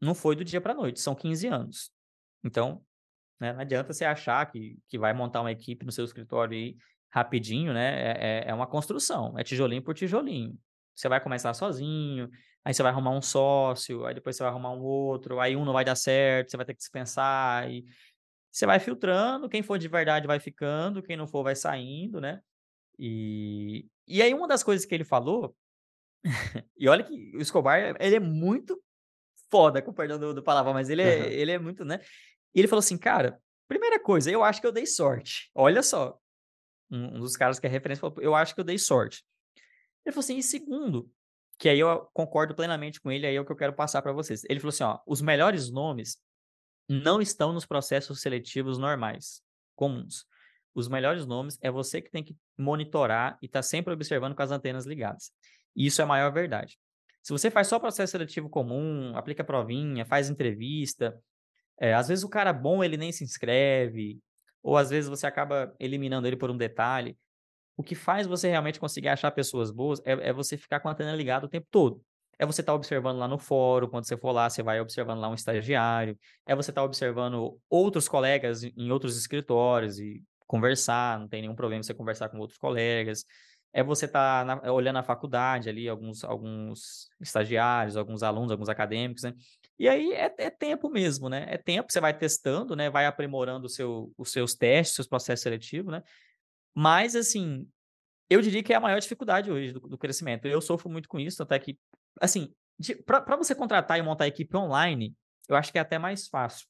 não foi do dia para noite, são 15 anos. Então, né, não adianta você achar que, que vai montar uma equipe no seu escritório aí rapidinho, né? É, é, é uma construção, é tijolinho por tijolinho. Você vai começar sozinho, aí você vai arrumar um sócio, aí depois você vai arrumar um outro, aí um não vai dar certo, você vai ter que dispensar, e você vai filtrando, quem for de verdade vai ficando, quem não for vai saindo, né? E, e aí uma das coisas que ele falou, e olha que o Escobar, ele é muito foda, com o perdão do, do palavra, mas ele é, uhum. ele é muito, né? E ele falou assim, cara, primeira coisa, eu acho que eu dei sorte. Olha só, um, um dos caras que é referência falou, eu acho que eu dei sorte. Ele falou assim, e segundo, que aí eu concordo plenamente com ele, aí é o que eu quero passar para vocês. Ele falou assim, ó, os melhores nomes não estão nos processos seletivos normais, comuns. Os melhores nomes é você que tem que monitorar e tá sempre observando com as antenas ligadas. E isso é a maior verdade. Se você faz só processo seletivo comum, aplica provinha, faz entrevista, é, às vezes o cara bom ele nem se inscreve, ou às vezes você acaba eliminando ele por um detalhe. O que faz você realmente conseguir achar pessoas boas é, é você ficar com a antena ligada o tempo todo é você estar tá observando lá no fórum, quando você for lá, você vai observando lá um estagiário, é você estar tá observando outros colegas em outros escritórios e conversar, não tem nenhum problema você conversar com outros colegas, é você estar tá olhando a faculdade ali, alguns, alguns estagiários, alguns alunos, alguns acadêmicos, né? E aí é, é, tempo mesmo, né? É tempo, você vai testando, né? Vai aprimorando seu, os seus testes, seus processos seletivos, né? Mas, assim, eu diria que é a maior dificuldade hoje do, do crescimento. Eu sofro muito com isso, até que assim, para você contratar e montar equipe online, eu acho que é até mais fácil.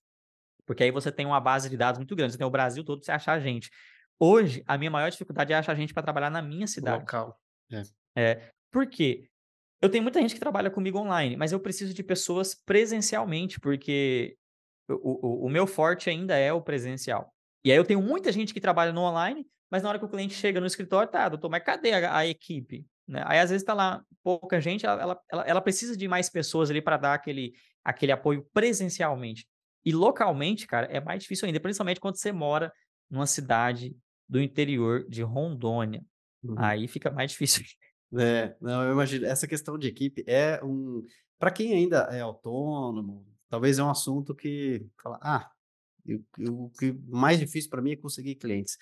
Porque aí você tem uma base de dados muito grande. Você tem o Brasil todo para você achar gente. Hoje, a minha maior dificuldade é achar gente para trabalhar na minha cidade. Local. É. é. Por quê? Eu tenho muita gente que trabalha comigo online, mas eu preciso de pessoas presencialmente, porque o, o, o meu forte ainda é o presencial. E aí eu tenho muita gente que trabalha no online, mas na hora que o cliente chega no escritório, tá, doutor, mas cadê a, a equipe? Né? Aí, às vezes, está lá pouca gente, ela, ela, ela precisa de mais pessoas ali para dar aquele, aquele apoio presencialmente. E localmente, cara, é mais difícil ainda, principalmente quando você mora numa cidade do interior de Rondônia. Uhum. Aí fica mais difícil. É, não, eu imagino. Essa questão de equipe é um. Para quem ainda é autônomo, talvez é um assunto que fala, ah, o que mais difícil para mim é conseguir clientes.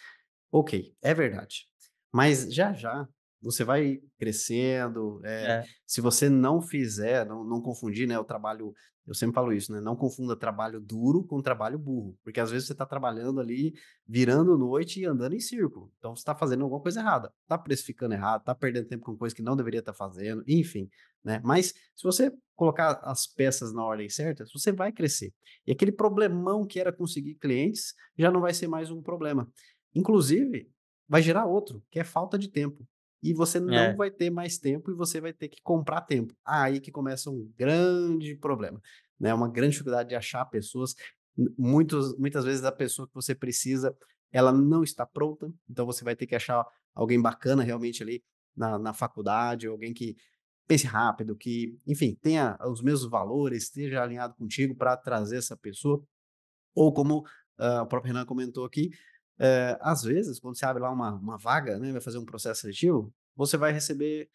Ok, é verdade. Mas já já você vai crescendo. É, é. Se você não fizer, não, não confundir, né? O trabalho, eu sempre falo isso, né? Não confunda trabalho duro com trabalho burro, porque às vezes você está trabalhando ali, virando noite e andando em círculo. Então você está fazendo alguma coisa errada, está precificando errado, está perdendo tempo com coisa que não deveria estar tá fazendo, enfim, né? Mas se você colocar as peças na ordem certa, você vai crescer. E aquele problemão que era conseguir clientes já não vai ser mais um problema. Inclusive, vai gerar outro, que é falta de tempo. E você não é. vai ter mais tempo e você vai ter que comprar tempo. Aí que começa um grande problema, né? Uma grande dificuldade de achar pessoas. Muitos, muitas vezes a pessoa que você precisa, ela não está pronta, então você vai ter que achar alguém bacana realmente ali na, na faculdade, alguém que pense rápido, que, enfim, tenha os mesmos valores, esteja alinhado contigo para trazer essa pessoa. Ou como uh, o próprio Renan comentou aqui, uh, às vezes, quando você abre lá uma, uma vaga, né, vai fazer um processo seletivo, você vai receber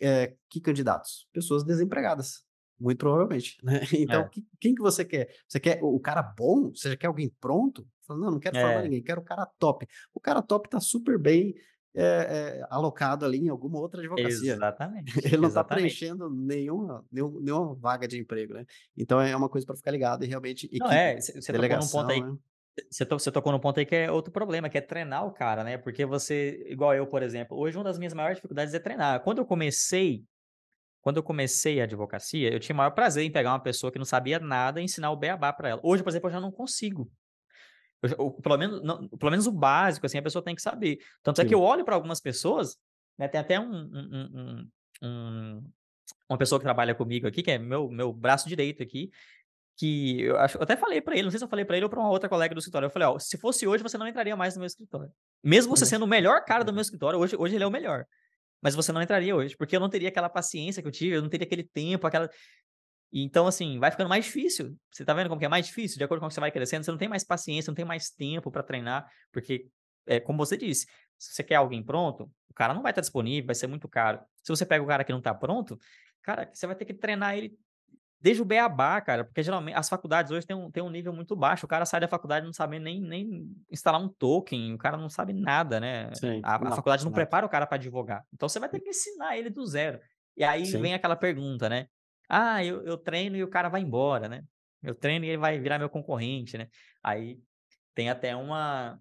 uh, que candidatos? Pessoas desempregadas, muito provavelmente. Né? Então, é. que, quem que você quer? Você quer o cara bom? Você quer alguém pronto? Fala, não, não quero é. formar ninguém, quero o cara top. O cara top está super bem é, é, alocado ali em alguma outra advocacia. Exatamente. Ele não está preenchendo nenhuma, nenhuma, nenhuma vaga de emprego, né? Então é uma coisa para ficar ligado e realmente. Não, é, você tocou num ponto aí. Né? Você, to, você tocou num ponto aí que é outro problema, que é treinar o cara, né? Porque você, igual eu, por exemplo, hoje uma das minhas maiores dificuldades é treinar. Quando eu comecei, quando eu comecei a advocacia, eu tinha o maior prazer em pegar uma pessoa que não sabia nada e ensinar o beabá para ela. Hoje, por exemplo, eu já não consigo. Eu, pelo, menos, não, pelo menos o básico, assim, a pessoa tem que saber. Tanto Sim. é que eu olho para algumas pessoas, né, tem até um, um, um, uma pessoa que trabalha comigo aqui, que é meu, meu braço direito aqui, que eu, acho, eu até falei para ele, não sei se eu falei para ele ou para uma outra colega do escritório, eu falei, ó, se fosse hoje, você não entraria mais no meu escritório. Mesmo você sendo o melhor cara do meu escritório, hoje, hoje ele é o melhor. Mas você não entraria hoje, porque eu não teria aquela paciência que eu tive, eu não teria aquele tempo, aquela. Então, assim, vai ficando mais difícil. Você tá vendo como que é mais difícil? De acordo com o que você vai crescendo, você não tem mais paciência, não tem mais tempo para treinar, porque, é, como você disse, se você quer alguém pronto, o cara não vai estar disponível, vai ser muito caro. Se você pega o cara que não tá pronto, cara, você vai ter que treinar ele desde o beabá, cara, porque geralmente as faculdades hoje têm um, têm um nível muito baixo. O cara sai da faculdade não sabe nem, nem instalar um token, o cara não sabe nada, né? Sim, a, a faculdade não nada. prepara o cara para advogar. Então você vai ter que ensinar ele do zero. E aí Sim. vem aquela pergunta, né? Ah, eu, eu treino e o cara vai embora, né? Eu treino e ele vai virar meu concorrente, né? Aí tem até uma,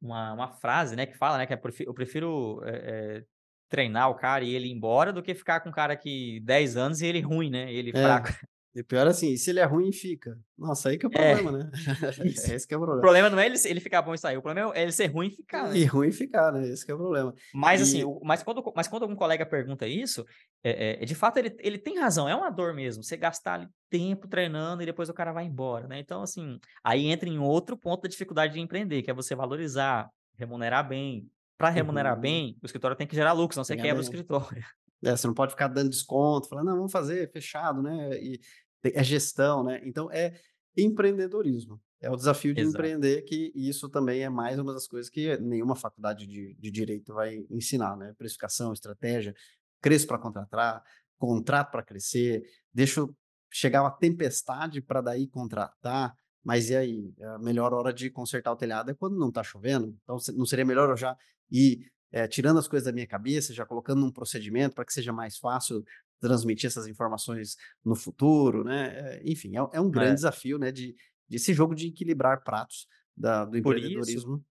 uma, uma frase, né, que fala, né, que é, eu prefiro é, é, treinar o cara e ele ir embora do que ficar com um cara que 10 anos e ele ruim, né? Ele é. fraco. E pior assim, se ele é ruim, fica. Nossa, aí que é o é. problema, é. né? é esse que é o problema. O problema não é ele, ele ficar bom e sair, o problema é ele ser ruim e ficar, né? E ruim e ficar, né? Esse que é o problema. Mas assim, e... assim, mas, quando, mas quando algum colega pergunta isso, é, é, de fato ele, ele tem razão, é uma dor mesmo. Você gastar tempo treinando e depois o cara vai embora, né? Então, assim, aí entra em outro ponto da dificuldade de empreender, que é você valorizar, remunerar bem. Para remunerar uhum. bem, o escritório tem que gerar lucro, senão você quebra o escritório. É, você não pode ficar dando desconto, falando, não, vamos fazer fechado, né? E é gestão, né? Então é empreendedorismo. É o desafio de Exato. empreender, que isso também é mais uma das coisas que nenhuma faculdade de, de direito vai ensinar, né? Precificação, estratégia, cresço para contratar, contrato para crescer, deixa chegar uma tempestade para daí contratar, mas e aí? A melhor hora de consertar o telhado é quando não está chovendo, então não seria melhor eu já ir é, tirando as coisas da minha cabeça, já colocando um procedimento para que seja mais fácil transmitir essas informações no futuro, né? Eh, enfim, é, é um grande é. desafio, né? De, de esse jogo de equilibrar pratos da, do por empreendedorismo. Isso,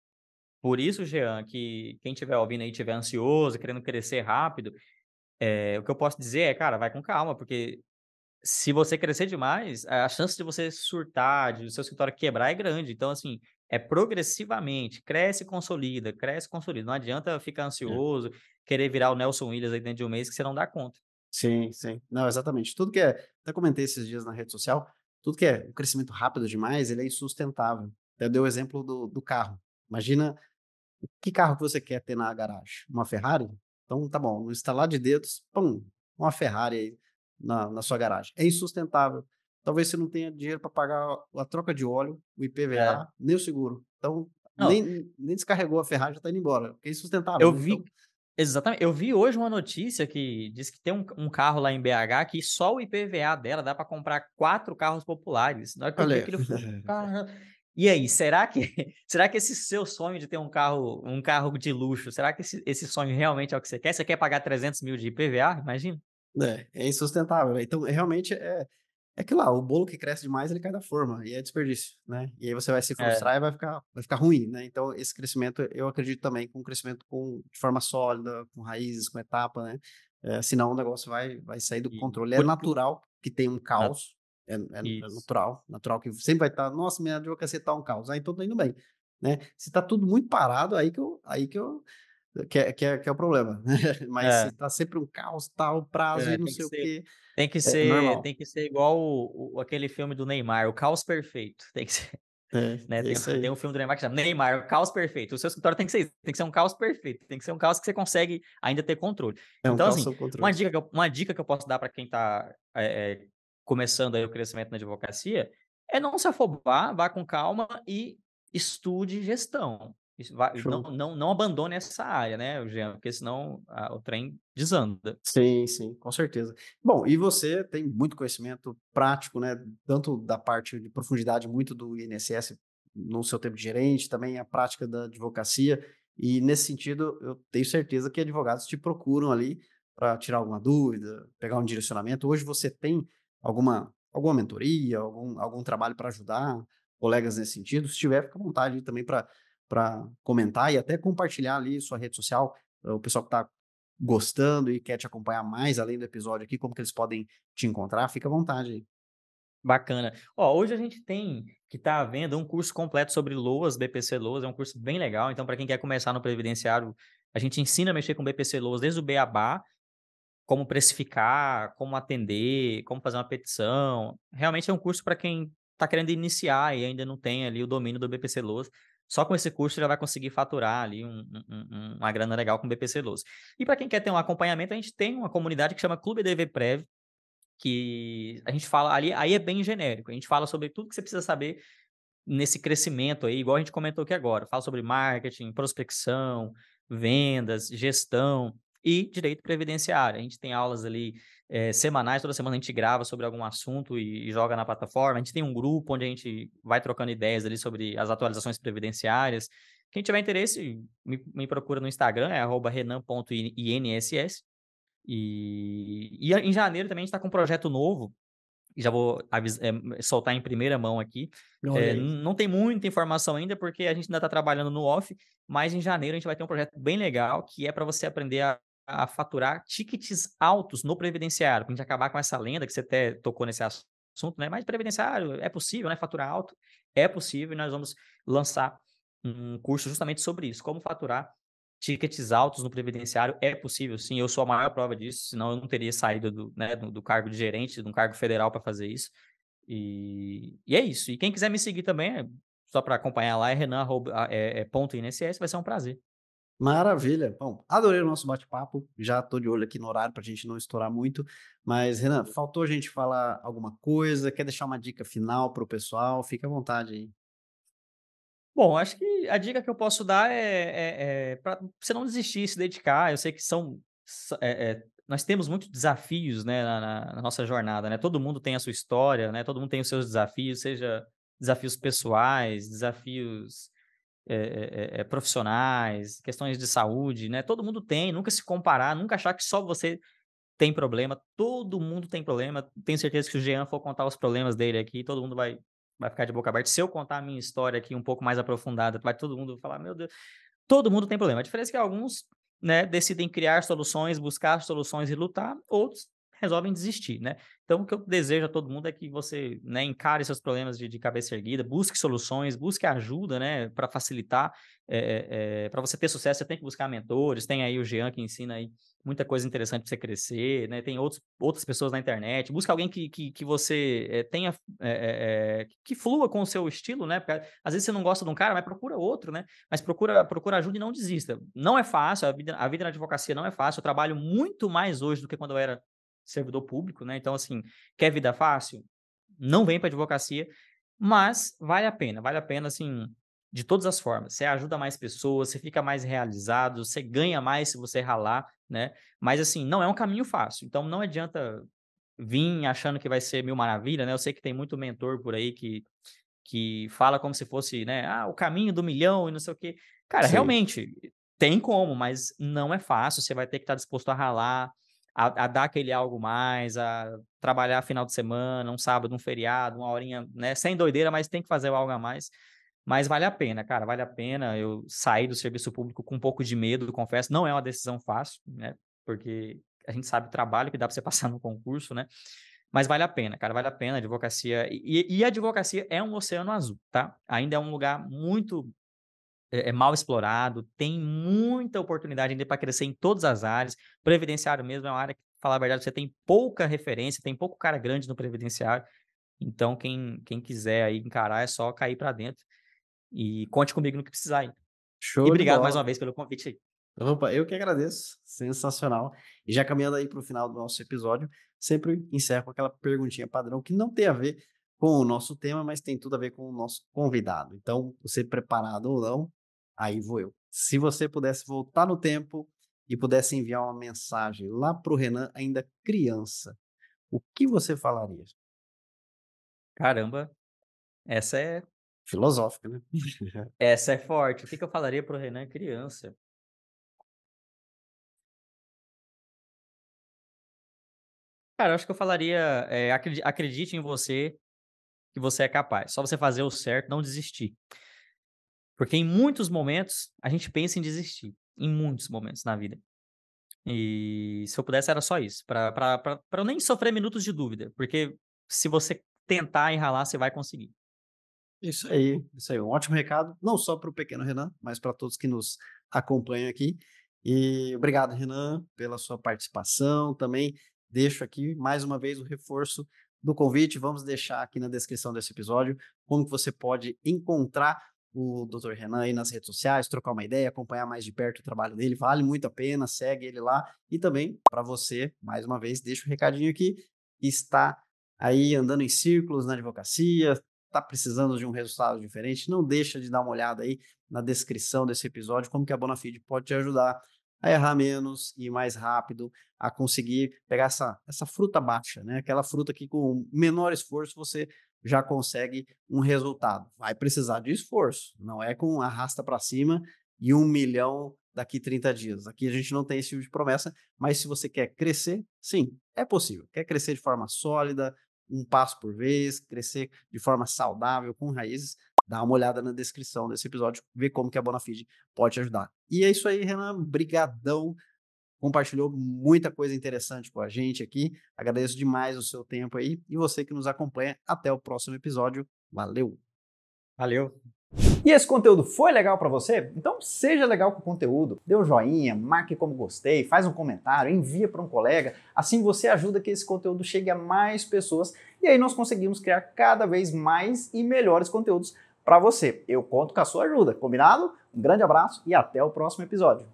por isso, Jean, que quem estiver ouvindo aí estiver ansioso, querendo crescer rápido, é, o que eu posso dizer é, cara, vai com calma, porque se você crescer demais, a chance de você surtar, de o seu escritório quebrar é grande. Então, assim, é progressivamente, cresce e consolida, cresce e consolida. Não adianta ficar é. ansioso, é. querer virar o Nelson Williams aí dentro de um mês que você não dá conta. Sim, sim. Não, exatamente. Tudo que é. Até comentei esses dias na rede social, tudo que é um crescimento rápido demais, ele é insustentável. Até deu o exemplo do, do carro. Imagina que carro que você quer ter na garagem? Uma Ferrari? Então tá bom, no instalar de dedos, pum, uma Ferrari aí na, na sua garagem. É insustentável. Talvez você não tenha dinheiro para pagar a troca de óleo, o IPVA, é. nem o seguro. Então, nem, nem descarregou a Ferrari, já está indo embora. É insustentável. Eu né? vi, então, Exatamente. Eu vi hoje uma notícia que diz que tem um, um carro lá em BH que só o IPVA dela dá para comprar quatro carros populares. Na hora que eu vi aquilo, E aí, será que será que esse seu sonho de ter um carro um carro de luxo, será que esse, esse sonho realmente é o que você quer? Você quer pagar 300 mil de IPVA? Imagina. É, é insustentável. Então, realmente é é que lá, o bolo que cresce demais, ele cai da forma, e é desperdício, né? E aí você vai se é. frustrar é. e vai ficar, vai ficar ruim, né? Então, esse crescimento, eu acredito também com um crescimento com, de forma sólida, com raízes, com etapa, né? É, senão o negócio vai, vai sair do controle. É natural que tenha um caos, é, é, é, natural, natural que sempre vai estar, nossa, minha advocacia está um caos, aí então tá indo bem, né? Se tá tudo muito parado, aí que eu, aí que eu Que é, que é, que é o problema. Mas É. tá sempre um caos, tal, prazo É, e não sei o ser quê. tem que É ser normal. tem que ser igual o o aquele filme do Neymar, O Caos Perfeito. Tem que ser, É, né, é tem tem um filme do Neymar que chama Neymar, O Caos Perfeito. O seu escritório tem que ser isso, tem que ser um caos perfeito, tem que ser um caos que você consegue ainda ter controle. É um Então, assim, sob uma controle. dica que eu uma dica que eu posso dar para quem tá, eh eh, começando aí o crescimento na advocacia, é não se afobar, vá com calma e estude gestão. Vai não não não abandone essa área, né, Jean, porque senão, ah, o trem desanda. Sim, sim, com certeza. Bom, e você tem muito conhecimento prático, né, tanto da parte de profundidade muito do INSS no seu tempo de gerente, também a prática da advocacia, e nesse sentido eu tenho certeza que advogados te procuram ali para tirar alguma dúvida, pegar um direcionamento. Hoje você tem alguma alguma mentoria, algum algum trabalho para ajudar colegas nesse sentido? Se tiver, fica à vontade também para para comentar e até compartilhar ali sua rede social, o pessoal que está gostando e quer te acompanhar mais além do episódio aqui, como que eles podem te encontrar, fica à vontade aí. Bacana. Ó, hoje a gente tem que tá havendo um curso completo sobre LOAS, BPC LOAS, é um curso bem legal, então para quem quer começar no previdenciário, a gente ensina a mexer com BPC LOAS desde o beabá, como precificar, como atender, como fazer uma petição. Realmente é um curso para quem está querendo iniciar e ainda não tem ali o domínio do BPC LOAS. Só com esse curso já vai conseguir faturar ali um, um, um, uma grana legal com BPC LOAS. E para quem quer ter um acompanhamento, a gente tem uma comunidade que chama Clube DV Prev, que a gente fala ali, aí é bem genérico. A gente fala sobre tudo que você precisa saber nesse crescimento aí, igual a gente comentou aqui agora. Fala sobre marketing, prospecção, vendas, gestão e direito previdenciário. A gente tem aulas ali é, semanais, toda semana a gente grava sobre algum assunto e, e, joga na plataforma. A gente tem um grupo onde a gente vai trocando ideias ali sobre as atualizações previdenciárias. Quem tiver interesse, me, me procura no Instagram, é renan.inss. E, e em janeiro também a gente está com um projeto novo, já vou é, soltar em primeira mão aqui. É, não tem muita informação ainda, porque a gente ainda está trabalhando no off, mas em janeiro a gente vai ter um projeto bem legal, que é para você aprender a, a, faturar tickets altos no previdenciário, para a gente acabar com essa lenda que você até tocou nesse assunto, né? Mas previdenciário é possível, né? Faturar alto é possível, e nós vamos lançar um curso justamente sobre isso, como faturar tickets altos no previdenciário é possível, sim. Eu sou a maior prova disso, senão eu não teria saído do, né, do, do cargo de gerente, de um cargo federal para fazer isso. E, e, é isso. E quem quiser me seguir também, só para acompanhar lá, é renan.inss, é, é, vai ser um prazer. Maravilha. Bom, adorei o nosso bate-papo. Já estou de olho aqui no horário para a gente não estourar muito. Mas, Renan, faltou a gente falar alguma coisa? Quer deixar uma dica final para o pessoal? Fique à vontade aí. Bom, acho que a dica que eu posso dar é, é, é para você não desistir, se dedicar. Eu sei que são. É, nós temos muitos desafios né, na, na, nossa jornada, né? Todo mundo tem a sua história, né? Todo mundo tem os seus desafios, seja desafios pessoais, desafios profissionais, questões de saúde, né? Todo mundo tem, nunca se comparar, nunca achar que só você tem problema. Todo mundo tem problema. Tenho certeza que se o Jean for contar os problemas dele aqui, todo mundo vai vai ficar de boca aberta. Se eu contar a minha história aqui um pouco mais aprofundada, vai todo mundo falar, meu Deus, todo mundo tem problema. A diferença é que alguns, né, decidem criar soluções, buscar soluções e lutar, outros resolvem desistir, né? Então, o que eu desejo a todo mundo é que você, né, encare seus problemas de, de cabeça erguida, busque soluções, busque ajuda, né, para facilitar. É, é, para você ter sucesso, você tem que buscar mentores. Tem aí o Jean que ensina aí muita coisa interessante para você crescer, né? Tem outros, outras pessoas na internet. Busca alguém que, que, que você é, tenha, é, que flua com o seu estilo, né? Porque às vezes você não gosta de um cara, mas procura outro, né? Mas procura, procura ajuda e não desista. Não é fácil, a vida, a vida na advocacia não é fácil. Eu trabalho muito mais hoje do que quando eu era servidor público, né? Então, assim, quer vida fácil? Não vem para advocacia, mas vale a pena, vale a pena, assim, de todas as formas. Você ajuda mais pessoas, você fica mais realizado, você ganha mais se você ralar, né? Mas assim, não é um caminho fácil. Então não adianta vir achando que vai ser mil maravilha, né? Eu sei que tem muito mentor por aí que que fala como se fosse, né, ah, o caminho do milhão e não sei o quê. Cara, Sim. realmente tem como, mas não é fácil, você vai ter que estar disposto a ralar, a, a, dar aquele algo mais, a trabalhar final de semana, um sábado, um feriado, uma horinha, né? Sem doideira, mas tem que fazer algo a mais. Mas vale a pena, cara, vale a pena. Eu saí do serviço público com um pouco de medo, confesso. Não é uma decisão fácil, né? Porque a gente sabe o trabalho que dá para você passar no concurso, né? Mas vale a pena, cara, vale a pena. A advocacia. E, e a advocacia é um oceano azul, tá? Ainda é um lugar muito é, é mal explorado, tem muita oportunidade ainda para crescer em todas as áreas. Previdenciário mesmo é uma área que, falar a verdade, você tem pouca referência, tem pouco cara grande no previdenciário. Então, quem, quem quiser aí encarar é só cair para dentro e conte comigo no que precisar aí. Show e obrigado mais uma vez pelo convite aí. Opa, eu que agradeço. Sensacional. E já caminhando aí para o final do nosso episódio, sempre encerro com aquela perguntinha padrão que não tem a ver com o nosso tema, mas tem tudo a ver com o nosso convidado. Então, você preparado ou não, aí vou eu. Se você pudesse voltar no tempo e pudesse enviar uma mensagem lá para o Renan, ainda criança, o que você falaria? Caramba, essa é filosófica, né? essa é forte. O que, que eu falaria para o Renan criança? Cara, eu acho que eu falaria, é, acredite em você, que você é capaz. Só você fazer o certo, não desistir. Porque em muitos momentos a gente pensa em desistir. Em muitos momentos na vida. E se eu pudesse era só isso. para eu nem sofrer minutos de dúvida. Porque se você tentar e ralar, você vai conseguir. Isso aí, isso aí. Um ótimo recado, não só para o pequeno Renan, mas para todos que nos acompanham aqui. E obrigado, Renan, pela sua participação. Também deixo aqui mais uma vez o reforço do convite. Vamos deixar aqui na descrição desse episódio como que você pode encontrar o Dr. Renan aí nas redes sociais, trocar uma ideia, acompanhar mais de perto o trabalho dele. Vale muito a pena, segue ele lá. E também, para você, mais uma vez, deixa o um recadinho aqui. Está aí andando em círculos na advocacia, está precisando de um resultado diferente, não deixa de dar uma olhada aí na descrição desse episódio, como que a Bonafide pode te ajudar a errar menos e mais rápido, a conseguir pegar essa, essa fruta baixa, né? Aquela fruta que com menor esforço você já consegue um resultado. Vai precisar de esforço, não é com arrasta para cima e um milhão daqui 30 dias. Aqui a gente não tem esse tipo de promessa, mas se você quer crescer, sim, é possível. Quer crescer de forma sólida, um passo por vez, crescer de forma saudável, com raízes, dá uma olhada na descrição desse episódio, ver como que a Bonafide pode te ajudar. E é isso aí, Renan, brigadão. Compartilhou muita coisa interessante com a gente aqui. Agradeço demais o seu tempo aí e você que nos acompanha. Até o próximo episódio. Valeu. Valeu. E esse conteúdo foi legal para você? Então seja legal com o conteúdo, dê um joinha, marque como gostei, faz um comentário, envia para um colega. Assim você ajuda que esse conteúdo chegue a mais pessoas e aí nós conseguimos criar cada vez mais e melhores conteúdos para você. Eu conto com a sua ajuda, combinado? Um grande abraço e até o próximo episódio.